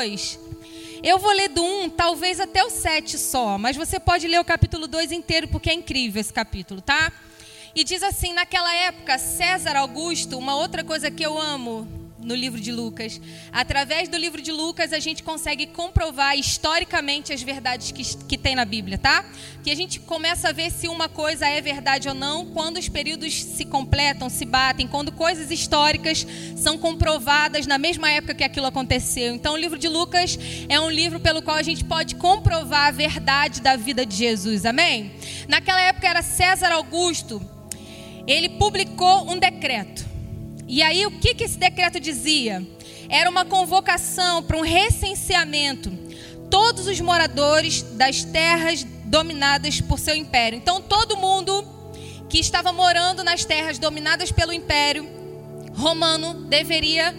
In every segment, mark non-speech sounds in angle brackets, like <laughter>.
2. Eu vou ler do 1, talvez até o 7 só, mas você pode ler o capítulo 2 inteiro porque é incrível esse capítulo, tá? E diz assim: naquela época, César Augusto, uma outra coisa que eu amo no livro de Lucas. Através do livro de Lucas, a gente consegue comprovar historicamente as verdades que, que tem na Bíblia, tá? Que a gente começa a ver se uma coisa é verdade ou não quando os períodos se completam, se batem, quando coisas históricas são comprovadas na mesma época que aquilo aconteceu. Então, o livro de Lucas é um livro pelo qual a gente pode comprovar a verdade da vida de Jesus, amém? Naquela época era César Augusto, ele publicou um decreto e aí, o que, que esse decreto dizia? Era uma convocação para um recenseamento. Todos os moradores das terras dominadas por seu império. Então, todo mundo que estava morando nas terras dominadas pelo império romano deveria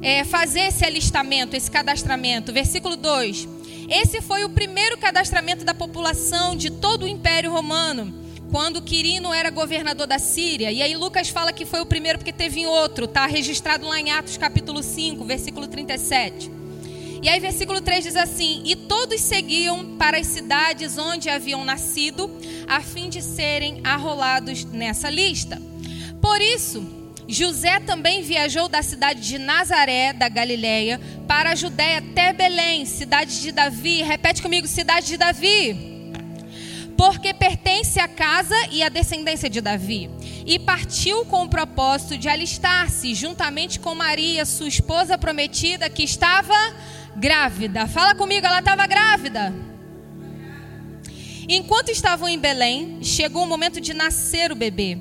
é, fazer esse alistamento, esse cadastramento. Versículo 2. Esse foi o primeiro cadastramento da população de todo o império romano quando Quirino era governador da Síria. E aí Lucas fala que foi o primeiro porque teve outro, tá registrado lá em Atos capítulo 5, versículo 37. E aí versículo 3 diz assim: "E todos seguiam para as cidades onde haviam nascido, a fim de serem arrolados nessa lista. Por isso, José também viajou da cidade de Nazaré, da Galiléia, para a Judéia até Belém, cidade de Davi. Repete comigo, cidade de Davi porque pertence à casa e à descendência de Davi. E partiu com o propósito de alistar-se juntamente com Maria, sua esposa prometida, que estava grávida. Fala comigo, ela estava grávida. Enquanto estavam em Belém, chegou o momento de nascer o bebê.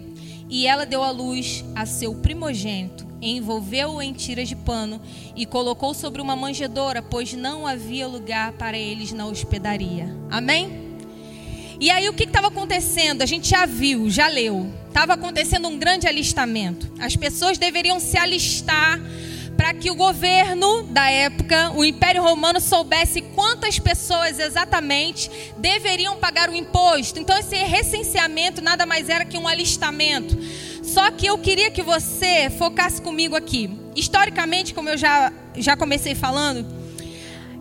E ela deu à luz a seu primogênito, envolveu-o em tiras de pano e colocou sobre uma manjedoura, pois não havia lugar para eles na hospedaria. Amém? E aí o que estava acontecendo? A gente já viu, já leu. Estava acontecendo um grande alistamento. As pessoas deveriam se alistar para que o governo da época, o Império Romano, soubesse quantas pessoas exatamente deveriam pagar o imposto. Então, esse recenseamento nada mais era que um alistamento. Só que eu queria que você focasse comigo aqui. Historicamente, como eu já, já comecei falando,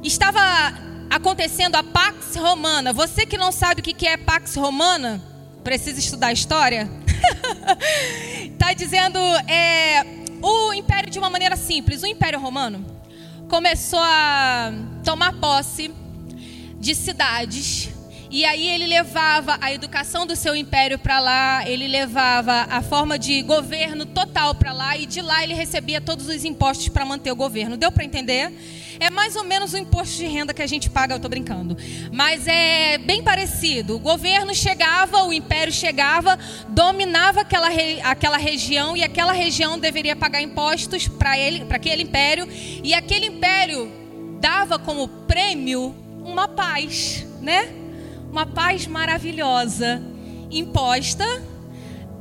estava acontecendo a Pax Romana. Você que não sabe o que é Pax Romana, precisa estudar história. Está <laughs> dizendo é, o império de uma maneira simples. O Império Romano começou a tomar posse de cidades e aí ele levava a educação do seu império para lá, ele levava a forma de governo total para lá e de lá ele recebia todos os impostos para manter o governo. Deu para entender? É mais ou menos o imposto de renda que a gente paga, eu tô brincando. Mas é bem parecido. O governo chegava, o império chegava, dominava aquela, aquela região e aquela região deveria pagar impostos para ele, para aquele império, e aquele império dava como prêmio uma paz, né? uma paz maravilhosa, imposta,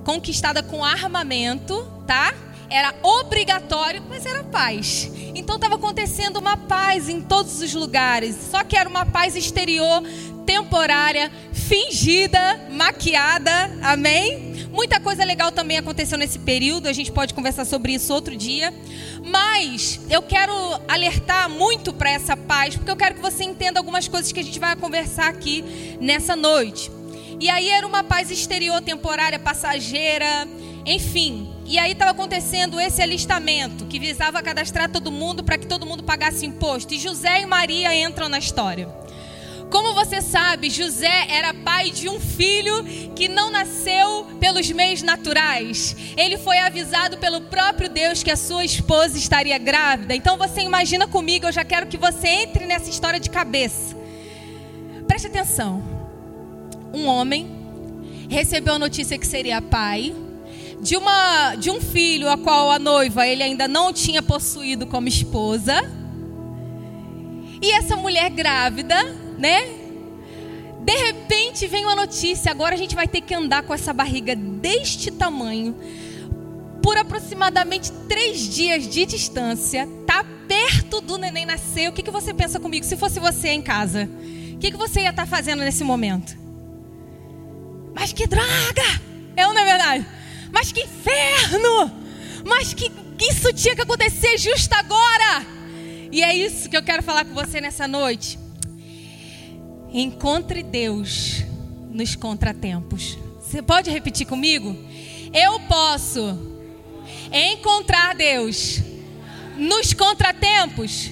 conquistada com armamento, tá? Era obrigatório, mas era paz. Então estava acontecendo uma paz em todos os lugares. Só que era uma paz exterior, temporária, fingida, maquiada. Amém? Muita coisa legal também aconteceu nesse período. A gente pode conversar sobre isso outro dia. Mas eu quero alertar muito para essa paz, porque eu quero que você entenda algumas coisas que a gente vai conversar aqui nessa noite. E aí era uma paz exterior, temporária, passageira, enfim. E aí estava acontecendo esse alistamento que visava cadastrar todo mundo para que todo mundo pagasse imposto. E José e Maria entram na história. Como você sabe, José era pai de um filho que não nasceu pelos meios naturais. Ele foi avisado pelo próprio Deus que a sua esposa estaria grávida. Então você imagina comigo, eu já quero que você entre nessa história de cabeça. Preste atenção. Um homem recebeu a notícia que seria pai de uma de um filho a qual a noiva ele ainda não tinha possuído como esposa. E essa mulher grávida né? De repente vem uma notícia, agora a gente vai ter que andar com essa barriga deste tamanho por aproximadamente três dias de distância, tá perto do neném nascer. O que, que você pensa comigo? Se fosse você em casa, o que, que você ia estar tá fazendo nesse momento? Mas que droga! É ou não é verdade? Mas que inferno! Mas que isso tinha que acontecer justo agora! E é isso que eu quero falar com você nessa noite. Encontre Deus nos contratempos. Você pode repetir comigo? Eu posso encontrar Deus nos contratempos.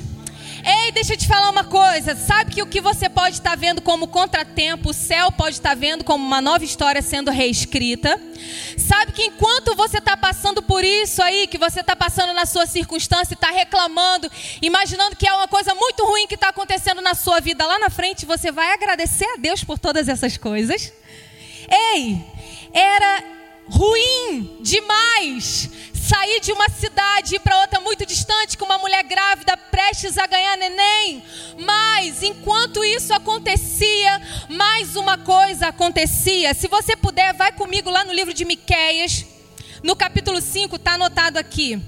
Ei, deixa eu te falar uma coisa. Sabe que o que você pode estar vendo como contratempo, o céu pode estar vendo como uma nova história sendo reescrita. Sabe que enquanto você está passando por isso aí, que você está passando na sua circunstância, está reclamando, imaginando que é uma coisa muito ruim que está acontecendo na sua vida, lá na frente você vai agradecer a Deus por todas essas coisas. Ei, era ruim demais sair de uma cidade e ir para outra muito distante com uma mulher grávida prestes a ganhar neném. Mas enquanto isso acontecia, mais uma coisa acontecia. Se você puder, vai comigo lá no livro de Miqueias, no capítulo 5, está anotado aqui.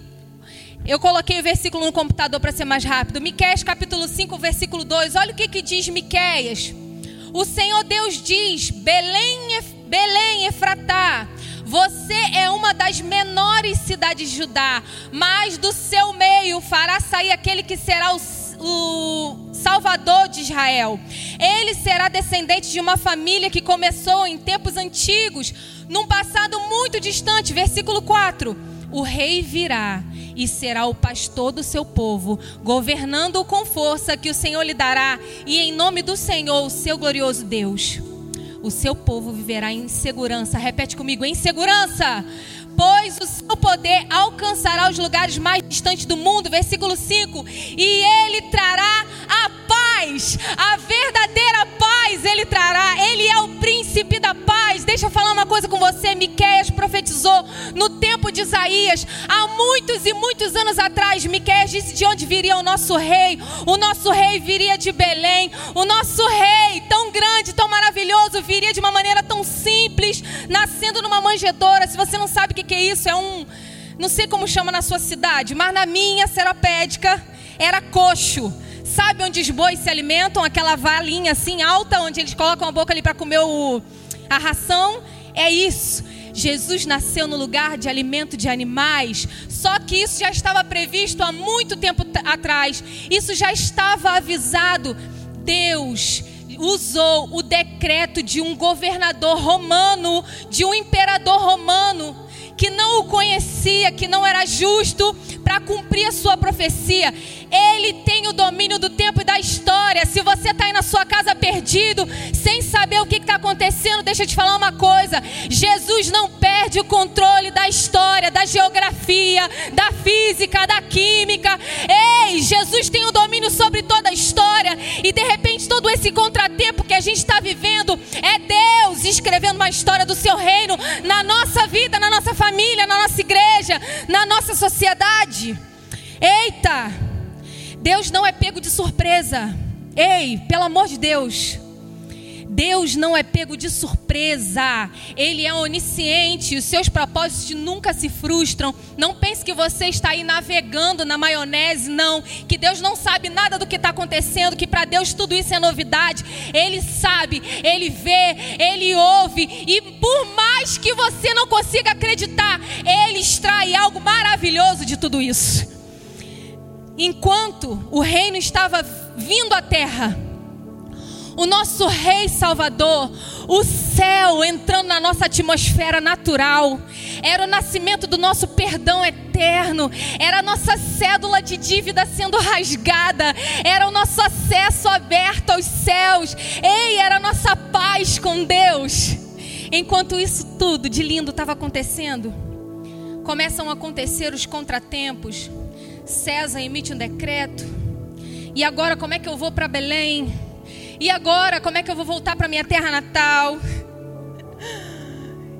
Eu coloquei o versículo no computador para ser mais rápido. Miqueias capítulo 5, versículo 2. Olha o que, que diz Miqueias. O Senhor Deus diz: Belém, Belém, Efratá, você é uma das menores cidades de Judá, mas do seu meio fará sair aquele que será o, o Salvador de Israel. Ele será descendente de uma família que começou em tempos antigos, num passado muito distante. Versículo 4: O rei virá e será o pastor do seu povo, governando-o com força que o Senhor lhe dará, e em nome do Senhor, o seu glorioso Deus o seu povo viverá em segurança. Repete comigo: em segurança. Pois o seu poder alcançará os lugares mais distantes do mundo. Versículo 5: E ele trará a paz, a verdadeira paz ele trará. Ele é o príncipe da paz. Deixa eu falar uma coisa com você. Miqueias profetizou no tempo de Isaías, há muitos e muitos anos atrás. Miqueias disse de onde viria o nosso rei. O nosso rei viria de Belém. O nosso rei, tão grande, tão maravilhoso, viria de uma maneira tão simples, nascendo numa manjedoura. Se você não sabe o que é isso, é um não sei como chama na sua cidade, mas na minha seropédica era coxo. Sabe onde os bois se alimentam? Aquela valinha assim alta, onde eles colocam a boca ali para comer o, a ração? É isso. Jesus nasceu no lugar de alimento de animais, só que isso já estava previsto há muito tempo atrás, isso já estava avisado. Deus usou o decreto de um governador romano, de um imperador romano, que não o conhecia, que não era justo, para cumprir a sua profecia. Ele tem o domínio do tempo e da história. Se você está aí na sua casa perdido, sem saber o que está acontecendo, deixa eu te falar uma coisa: Jesus não perde o controle da história, da geografia, da física, da química. Ei, Jesus tem o domínio sobre toda a história. E de repente, todo esse contratempo que a gente está vivendo é Deus escrevendo uma história do seu reino na nossa vida, na nossa família, na nossa igreja, na nossa sociedade. Eita! Deus não é pego de surpresa. Ei, pelo amor de Deus. Deus não é pego de surpresa. Ele é onisciente. Os seus propósitos nunca se frustram. Não pense que você está aí navegando na maionese, não. Que Deus não sabe nada do que está acontecendo. Que para Deus tudo isso é novidade. Ele sabe, ele vê, ele ouve. E por mais que você não consiga acreditar, ele extrai algo maravilhoso de tudo isso enquanto o reino estava vindo à terra, o nosso Rei Salvador, o céu entrando na nossa atmosfera natural, era o nascimento do nosso perdão eterno, era a nossa cédula de dívida sendo rasgada, era o nosso acesso aberto aos céus, ei, era a nossa paz com Deus. Enquanto isso tudo de lindo estava acontecendo, começam a acontecer os contratempos, César emite um decreto. E agora como é que eu vou para Belém? E agora como é que eu vou voltar para minha terra natal?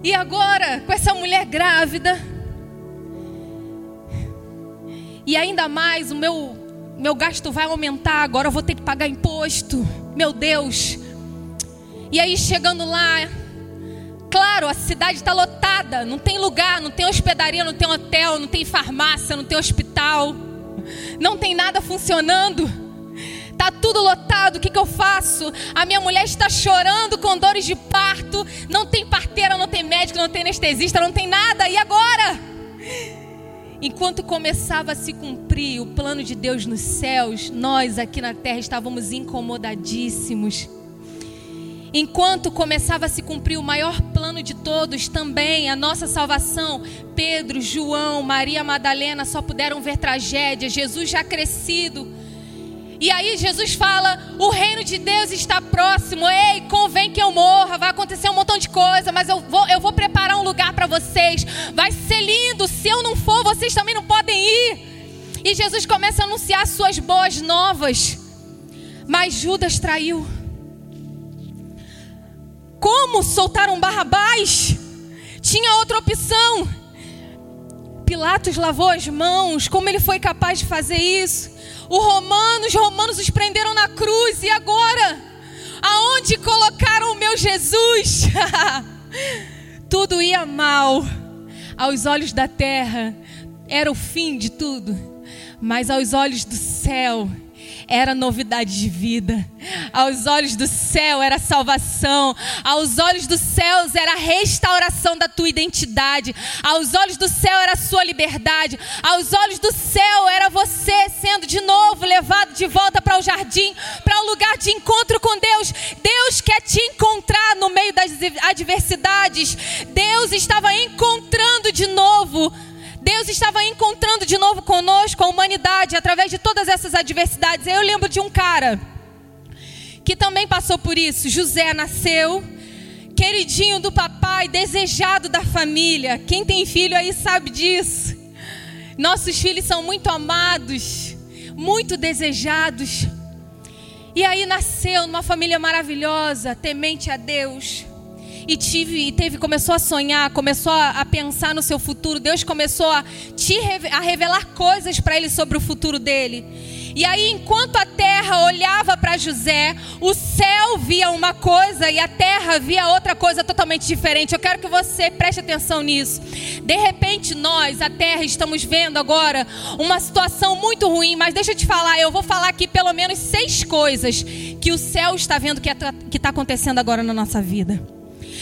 E agora com essa mulher grávida? E ainda mais o meu meu gasto vai aumentar, agora eu vou ter que pagar imposto. Meu Deus. E aí chegando lá, Claro, a cidade está lotada, não tem lugar, não tem hospedaria, não tem hotel, não tem farmácia, não tem hospital, não tem nada funcionando. Tá tudo lotado, o que, que eu faço? A minha mulher está chorando com dores de parto, não tem parteira, não tem médico, não tem anestesista, não tem nada, e agora? Enquanto começava a se cumprir o plano de Deus nos céus, nós aqui na terra estávamos incomodadíssimos. Enquanto começava a se cumprir o maior plano de todos, também a nossa salvação, Pedro, João, Maria Madalena só puderam ver tragédia, Jesus já crescido. E aí Jesus fala: o reino de Deus está próximo. Ei, convém que eu morra. Vai acontecer um montão de coisa, mas eu vou, eu vou preparar um lugar para vocês. Vai ser lindo. Se eu não for, vocês também não podem ir. E Jesus começa a anunciar suas boas novas. Mas Judas traiu. Como soltar um Barrabás? Tinha outra opção. Pilatos lavou as mãos. Como ele foi capaz de fazer isso? O os romanos os prenderam na cruz e agora? Aonde colocaram o meu Jesus? <laughs> tudo ia mal. Aos olhos da terra era o fim de tudo, mas aos olhos do céu era novidade de vida. Aos olhos do céu era salvação. Aos olhos dos céus era restauração da tua identidade. Aos olhos do céu era a sua liberdade. Aos olhos do céu era você sendo de novo levado de volta para o jardim, para o lugar de encontro com Deus. Deus quer te encontrar no meio das adversidades. Deus estava encontrando de novo Deus estava encontrando de novo conosco a humanidade através de todas essas adversidades. Eu lembro de um cara que também passou por isso. José nasceu, queridinho do papai, desejado da família. Quem tem filho aí sabe disso. Nossos filhos são muito amados, muito desejados. E aí nasceu numa família maravilhosa, temente a Deus e tive, teve, começou a sonhar, começou a, a pensar no seu futuro. Deus começou a te a revelar coisas para ele sobre o futuro dele. E aí, enquanto a terra olhava para José, o céu via uma coisa e a terra via outra coisa totalmente diferente. Eu quero que você preste atenção nisso. De repente, nós, a terra, estamos vendo agora uma situação muito ruim, mas deixa eu te falar, eu vou falar aqui pelo menos seis coisas que o céu está vendo que é está acontecendo agora na nossa vida.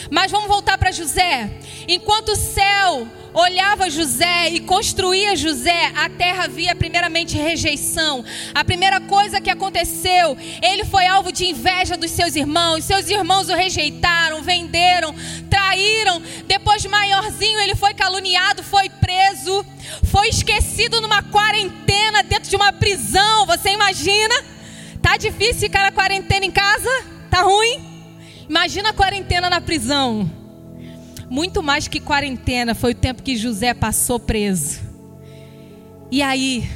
Mas vamos voltar para José. Enquanto o céu olhava José e construía José, a terra via primeiramente rejeição. A primeira coisa que aconteceu, ele foi alvo de inveja dos seus irmãos. Seus irmãos o rejeitaram, venderam, traíram. Depois, maiorzinho, ele foi caluniado, foi preso, foi esquecido numa quarentena dentro de uma prisão. Você imagina? Tá difícil ficar na quarentena em casa? Tá ruim? Imagina a quarentena na prisão. Muito mais que quarentena foi o tempo que José passou preso. E aí,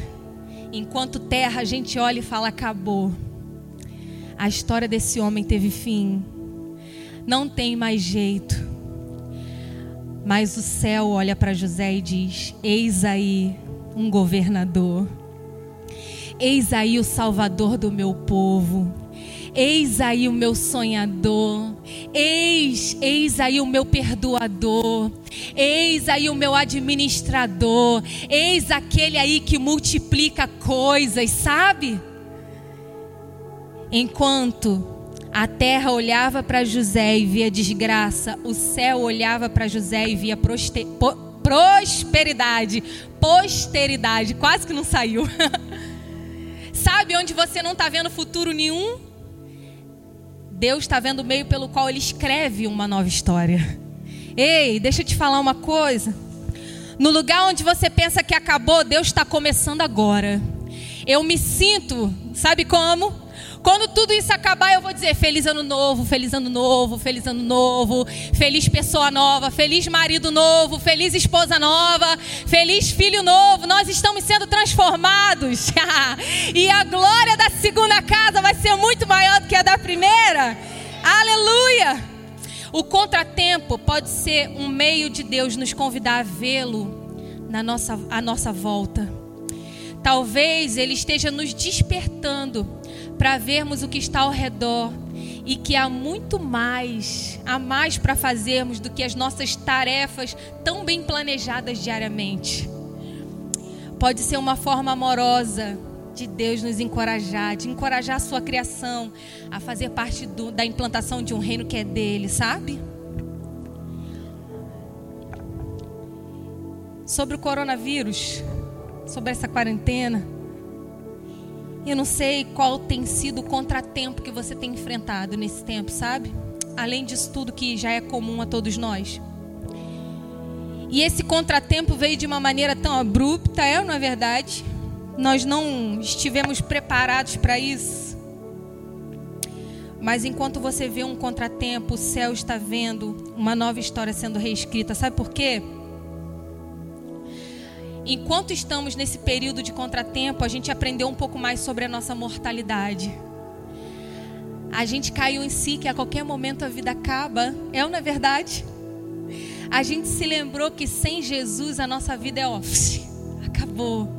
enquanto terra, a gente olha e fala: acabou. A história desse homem teve fim. Não tem mais jeito. Mas o céu olha para José e diz: Eis aí um governador. Eis aí o salvador do meu povo. Eis aí o meu sonhador. Eis, eis aí o meu perdoador. Eis aí o meu administrador. Eis aquele aí que multiplica coisas, sabe? Enquanto a terra olhava para José e via desgraça, o céu olhava para José e via prosperidade, posteridade. Quase que não saiu. <laughs> Sabe onde você não está vendo futuro nenhum? Deus está vendo o meio pelo qual Ele escreve uma nova história. Ei, deixa eu te falar uma coisa. No lugar onde você pensa que acabou, Deus está começando agora. Eu me sinto, sabe como? Quando tudo isso acabar, eu vou dizer feliz ano novo, feliz ano novo, feliz ano novo, feliz pessoa nova, feliz marido novo, feliz esposa nova, feliz filho novo. Nós estamos sendo transformados. <laughs> e a glória da segunda casa vai ser muito maior do que a da primeira. Aleluia! O contratempo pode ser um meio de Deus nos convidar a vê-lo na nossa, à nossa volta. Talvez Ele esteja nos despertando para vermos o que está ao redor e que há muito mais, há mais para fazermos do que as nossas tarefas tão bem planejadas diariamente. Pode ser uma forma amorosa de Deus nos encorajar, de encorajar a sua criação a fazer parte do, da implantação de um reino que é dele, sabe? sobre o coronavírus, sobre essa quarentena. Eu não sei qual tem sido o contratempo que você tem enfrentado nesse tempo, sabe? Além disso tudo que já é comum a todos nós. E esse contratempo veio de uma maneira tão abrupta, é ou não é verdade? Nós não estivemos preparados para isso. Mas enquanto você vê um contratempo, o céu está vendo uma nova história sendo reescrita. Sabe por quê? Enquanto estamos nesse período de contratempo, a gente aprendeu um pouco mais sobre a nossa mortalidade. A gente caiu em si que a qualquer momento a vida acaba. É ou não é verdade? A gente se lembrou que sem Jesus a nossa vida é office. Acabou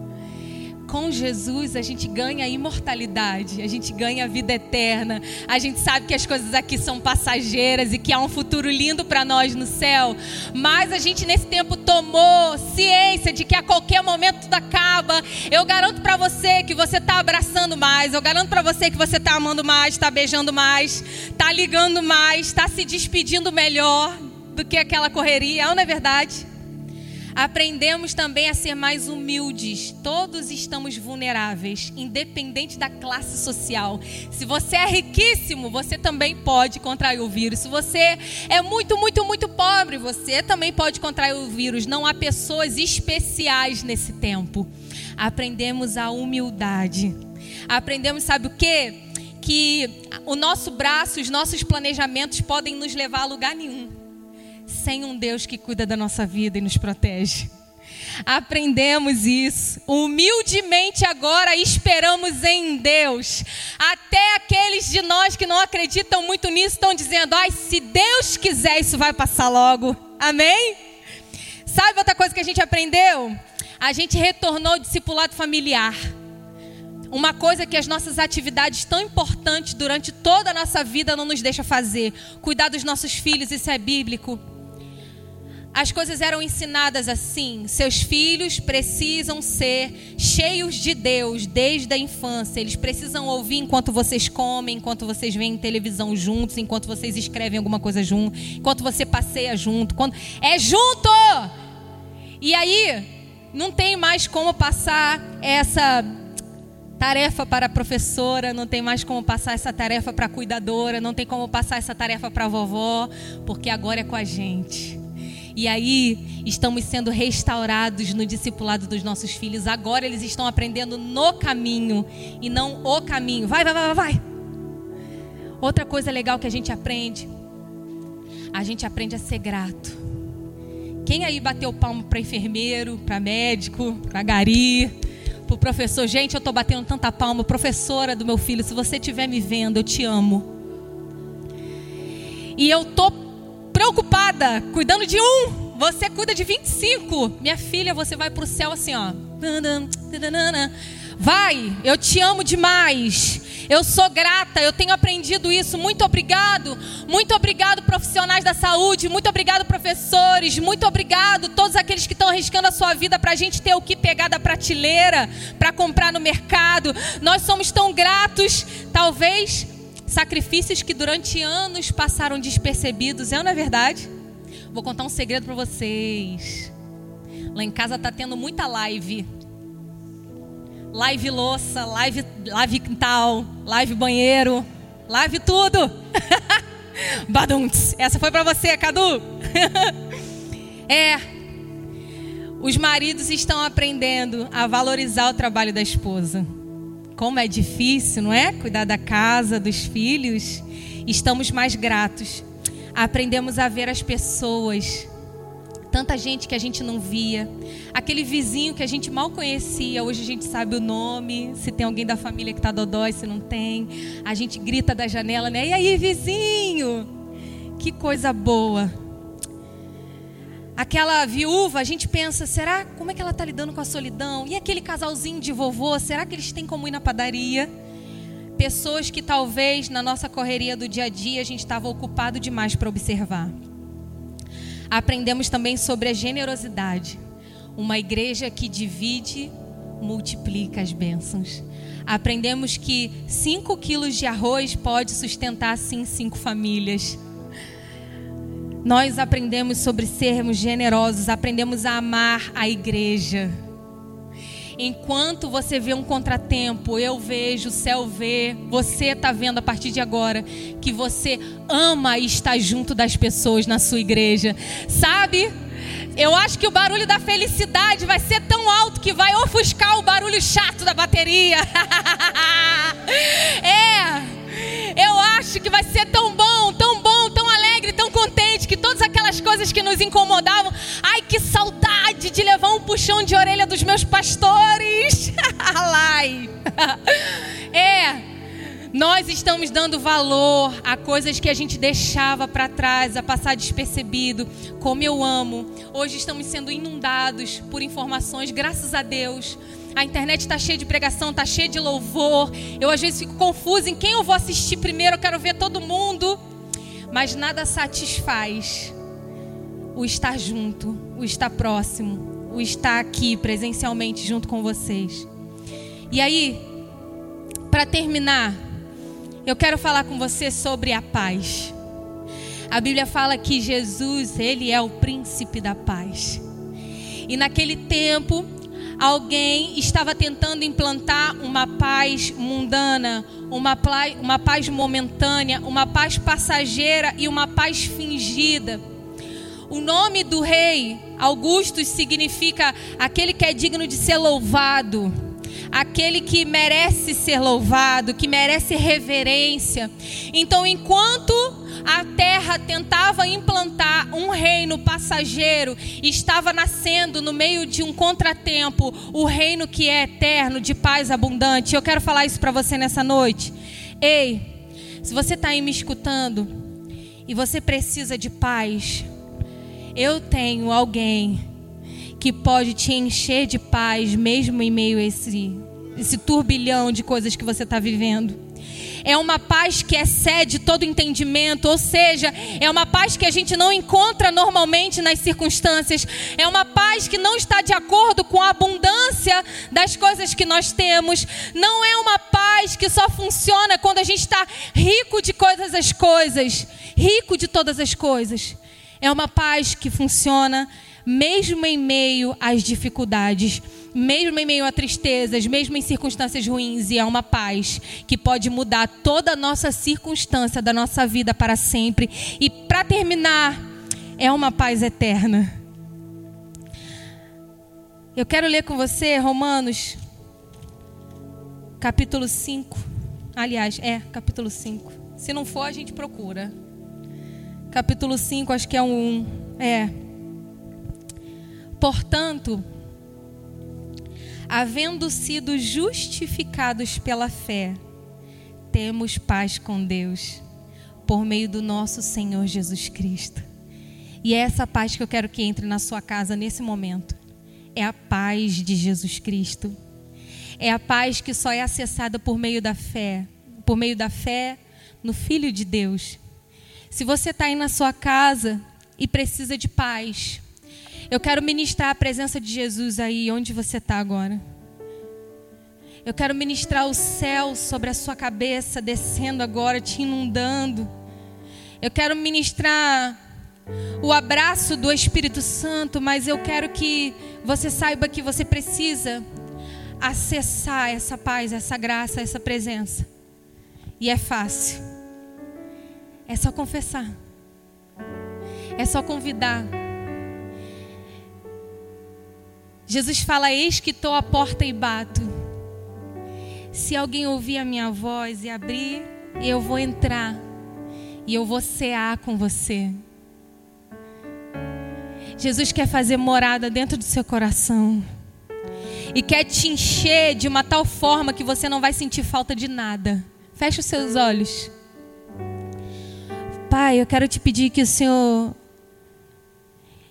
com Jesus a gente ganha imortalidade, a gente ganha vida eterna. A gente sabe que as coisas aqui são passageiras e que há um futuro lindo para nós no céu. Mas a gente nesse tempo tomou ciência de que a qualquer momento tudo acaba. Eu garanto para você que você está abraçando mais. Eu garanto para você que você está amando mais, está beijando mais, está ligando mais, está se despedindo melhor do que aquela correria. Não é verdade? Aprendemos também a ser mais humildes. Todos estamos vulneráveis, independente da classe social. Se você é riquíssimo, você também pode contrair o vírus. Se você é muito, muito, muito pobre, você também pode contrair o vírus. Não há pessoas especiais nesse tempo. Aprendemos a humildade. Aprendemos, sabe o quê? Que o nosso braço, os nossos planejamentos podem nos levar a lugar nenhum sem um Deus que cuida da nossa vida e nos protege. Aprendemos isso. Humildemente agora esperamos em Deus. Até aqueles de nós que não acreditam muito nisso estão dizendo: ai, se Deus quiser, isso vai passar logo. Amém? Sabe outra coisa que a gente aprendeu? A gente retornou ao discipulado familiar. Uma coisa que as nossas atividades tão importantes durante toda a nossa vida não nos deixa fazer. Cuidar dos nossos filhos, isso é bíblico. As coisas eram ensinadas assim: seus filhos precisam ser cheios de Deus desde a infância. Eles precisam ouvir enquanto vocês comem, enquanto vocês veem televisão juntos, enquanto vocês escrevem alguma coisa junto, enquanto você passeia junto. Quando... É junto! E aí, não tem mais como passar essa tarefa para a professora, não tem mais como passar essa tarefa para a cuidadora, não tem como passar essa tarefa para a vovó, porque agora é com a gente. E aí estamos sendo restaurados no discipulado dos nossos filhos. Agora eles estão aprendendo no caminho e não o caminho. Vai, vai, vai, vai. Outra coisa legal que a gente aprende, a gente aprende a ser grato. Quem aí bateu palmo para enfermeiro, para médico, para gari, para o professor? Gente, eu estou batendo tanta palma. Professora do meu filho, se você estiver me vendo, eu te amo. E eu tô preocupada, cuidando de um, você cuida de 25. Minha filha, você vai para o céu assim, ó. Vai, eu te amo demais. Eu sou grata, eu tenho aprendido isso. Muito obrigado. Muito obrigado, profissionais da saúde. Muito obrigado, professores. Muito obrigado, todos aqueles que estão arriscando a sua vida para a gente ter o que pegar da prateleira, para comprar no mercado. Nós somos tão gratos. Talvez Sacrifícios que durante anos passaram despercebidos, é ou não é verdade? Vou contar um segredo para vocês. Lá em casa tá tendo muita live. Live louça, live, live quintal, live banheiro, live tudo. <laughs> Baduntz. Essa foi para você, Cadu. <laughs> é. Os maridos estão aprendendo a valorizar o trabalho da esposa como é difícil, não é? Cuidar da casa, dos filhos. Estamos mais gratos. Aprendemos a ver as pessoas. Tanta gente que a gente não via. Aquele vizinho que a gente mal conhecia, hoje a gente sabe o nome, se tem alguém da família que está dodói, se não tem. A gente grita da janela, né? E aí, vizinho? Que coisa boa. Aquela viúva, a gente pensa, será como é que ela está lidando com a solidão? E aquele casalzinho de vovô, será que eles têm como ir na padaria? Pessoas que talvez na nossa correria do dia a dia a gente estava ocupado demais para observar. Aprendemos também sobre a generosidade. Uma igreja que divide, multiplica as bênçãos. Aprendemos que 5 quilos de arroz pode sustentar, sim, cinco famílias. Nós aprendemos sobre sermos generosos, aprendemos a amar a igreja. Enquanto você vê um contratempo, eu vejo, o céu vê, você está vendo a partir de agora que você ama estar junto das pessoas na sua igreja. Sabe? Eu acho que o barulho da felicidade vai ser tão alto que vai ofuscar o barulho chato da bateria. <laughs> é. Eu acho que vai ser tão bom, tão bom, tão alegre, tão contente todas aquelas coisas que nos incomodavam, ai que saudade de levar um puxão de orelha dos meus pastores. <laughs> <laughs> É. Nós estamos dando valor a coisas que a gente deixava para trás, a passar despercebido. Como eu amo. Hoje estamos sendo inundados por informações, graças a Deus. A internet está cheia de pregação, está cheia de louvor. Eu às vezes fico confusa em quem eu vou assistir primeiro. Eu quero ver todo mundo. Mas nada satisfaz o estar junto, o estar próximo, o estar aqui presencialmente junto com vocês. E aí, para terminar, eu quero falar com você sobre a paz. A Bíblia fala que Jesus, ele é o príncipe da paz. E naquele tempo, alguém estava tentando implantar uma paz mundana, uma, uma paz momentânea, uma paz passageira e uma paz fingida. O nome do rei Augusto significa aquele que é digno de ser louvado aquele que merece ser louvado, que merece reverência. Então, enquanto a terra tentava implantar um reino passageiro, estava nascendo no meio de um contratempo o reino que é eterno, de paz abundante. Eu quero falar isso para você nessa noite. Ei, se você está aí me escutando e você precisa de paz, eu tenho alguém que pode te encher de paz, mesmo em meio a esse, esse turbilhão de coisas que você está vivendo. É uma paz que excede todo entendimento, ou seja, é uma paz que a gente não encontra normalmente nas circunstâncias. É uma paz que não está de acordo com a abundância das coisas que nós temos. Não é uma paz que só funciona quando a gente está rico de todas as coisas, rico de todas as coisas. É uma paz que funciona mesmo em meio às dificuldades, mesmo em meio a tristezas, mesmo em circunstâncias ruins, e é uma paz que pode mudar toda a nossa circunstância da nossa vida para sempre. E para terminar, é uma paz eterna. Eu quero ler com você Romanos, capítulo 5. Aliás, é, capítulo 5. Se não for, a gente procura. Capítulo 5, acho que é um. É. Portanto, havendo sido justificados pela fé, temos paz com Deus por meio do nosso Senhor Jesus Cristo. E é essa paz que eu quero que entre na sua casa nesse momento. É a paz de Jesus Cristo. É a paz que só é acessada por meio da fé, por meio da fé no Filho de Deus. Se você está aí na sua casa e precisa de paz, eu quero ministrar a presença de Jesus aí onde você está agora. Eu quero ministrar o céu sobre a sua cabeça, descendo agora, te inundando. Eu quero ministrar o abraço do Espírito Santo, mas eu quero que você saiba que você precisa acessar essa paz, essa graça, essa presença. E é fácil. É só confessar. É só convidar. Jesus fala: Eis que estou à porta e bato. Se alguém ouvir a minha voz e abrir, eu vou entrar e eu vou cear com você. Jesus quer fazer morada dentro do seu coração e quer te encher de uma tal forma que você não vai sentir falta de nada. Feche os seus olhos. Pai, eu quero te pedir que o Senhor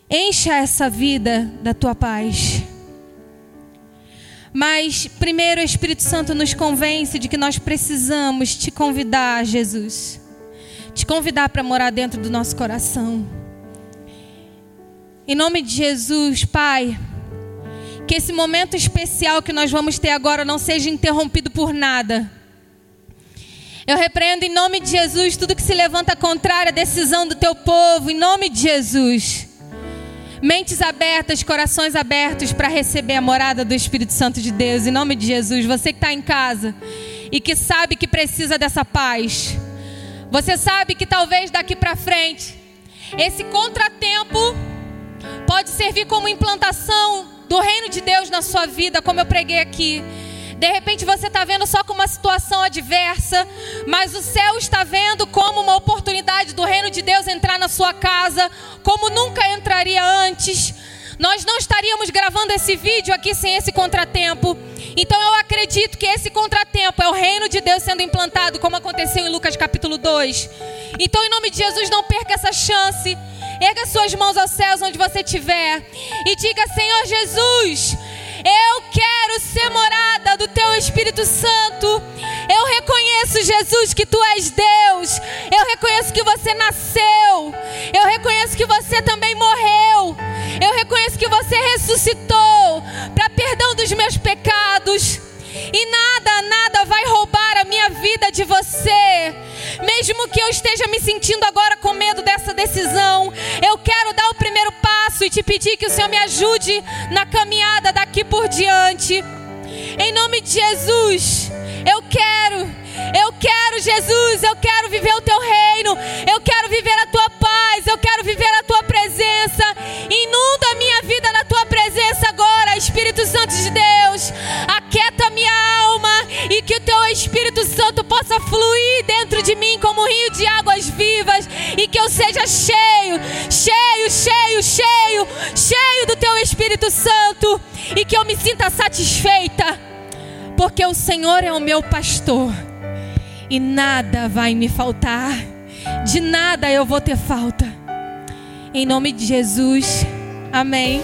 encha essa vida da tua paz. Mas primeiro o Espírito Santo nos convence de que nós precisamos te convidar, Jesus. Te convidar para morar dentro do nosso coração. Em nome de Jesus, Pai, que esse momento especial que nós vamos ter agora não seja interrompido por nada. Eu repreendo em nome de Jesus tudo que se levanta contrário à decisão do teu povo, em nome de Jesus. Mentes abertas, corações abertos para receber a morada do Espírito Santo de Deus, em nome de Jesus. Você que está em casa e que sabe que precisa dessa paz. Você sabe que talvez daqui para frente, esse contratempo pode servir como implantação do reino de Deus na sua vida, como eu preguei aqui. De repente você está vendo só como uma situação adversa, mas o céu está vendo como uma oportunidade do reino de Deus entrar na sua casa, como nunca entraria antes. Nós não estaríamos gravando esse vídeo aqui sem esse contratempo. Então eu acredito que esse contratempo é o reino de Deus sendo implantado, como aconteceu em Lucas capítulo 2. Então, em nome de Jesus, não perca essa chance. Erga suas mãos aos céus onde você estiver e diga: Senhor Jesus, eu quero ser morada do teu Espírito Santo. Eu reconheço, Jesus, que tu és Deus. Eu reconheço que você nasceu. Eu reconheço que você também morreu. Eu reconheço que você ressuscitou para perdão dos meus pecados. E nada, nada vai roubar a minha vida de você. Mesmo que eu esteja me sentindo agora com medo dessa decisão, eu quero dar o primeiro passo e te pedir que o Senhor me ajude na caminhada daqui por diante. Em nome de Jesus, eu quero, eu quero, Jesus, eu quero viver o teu reino, eu quero viver a tua paz, eu quero Senhor é o meu pastor e nada vai me faltar, de nada eu vou ter falta. Em nome de Jesus, amém.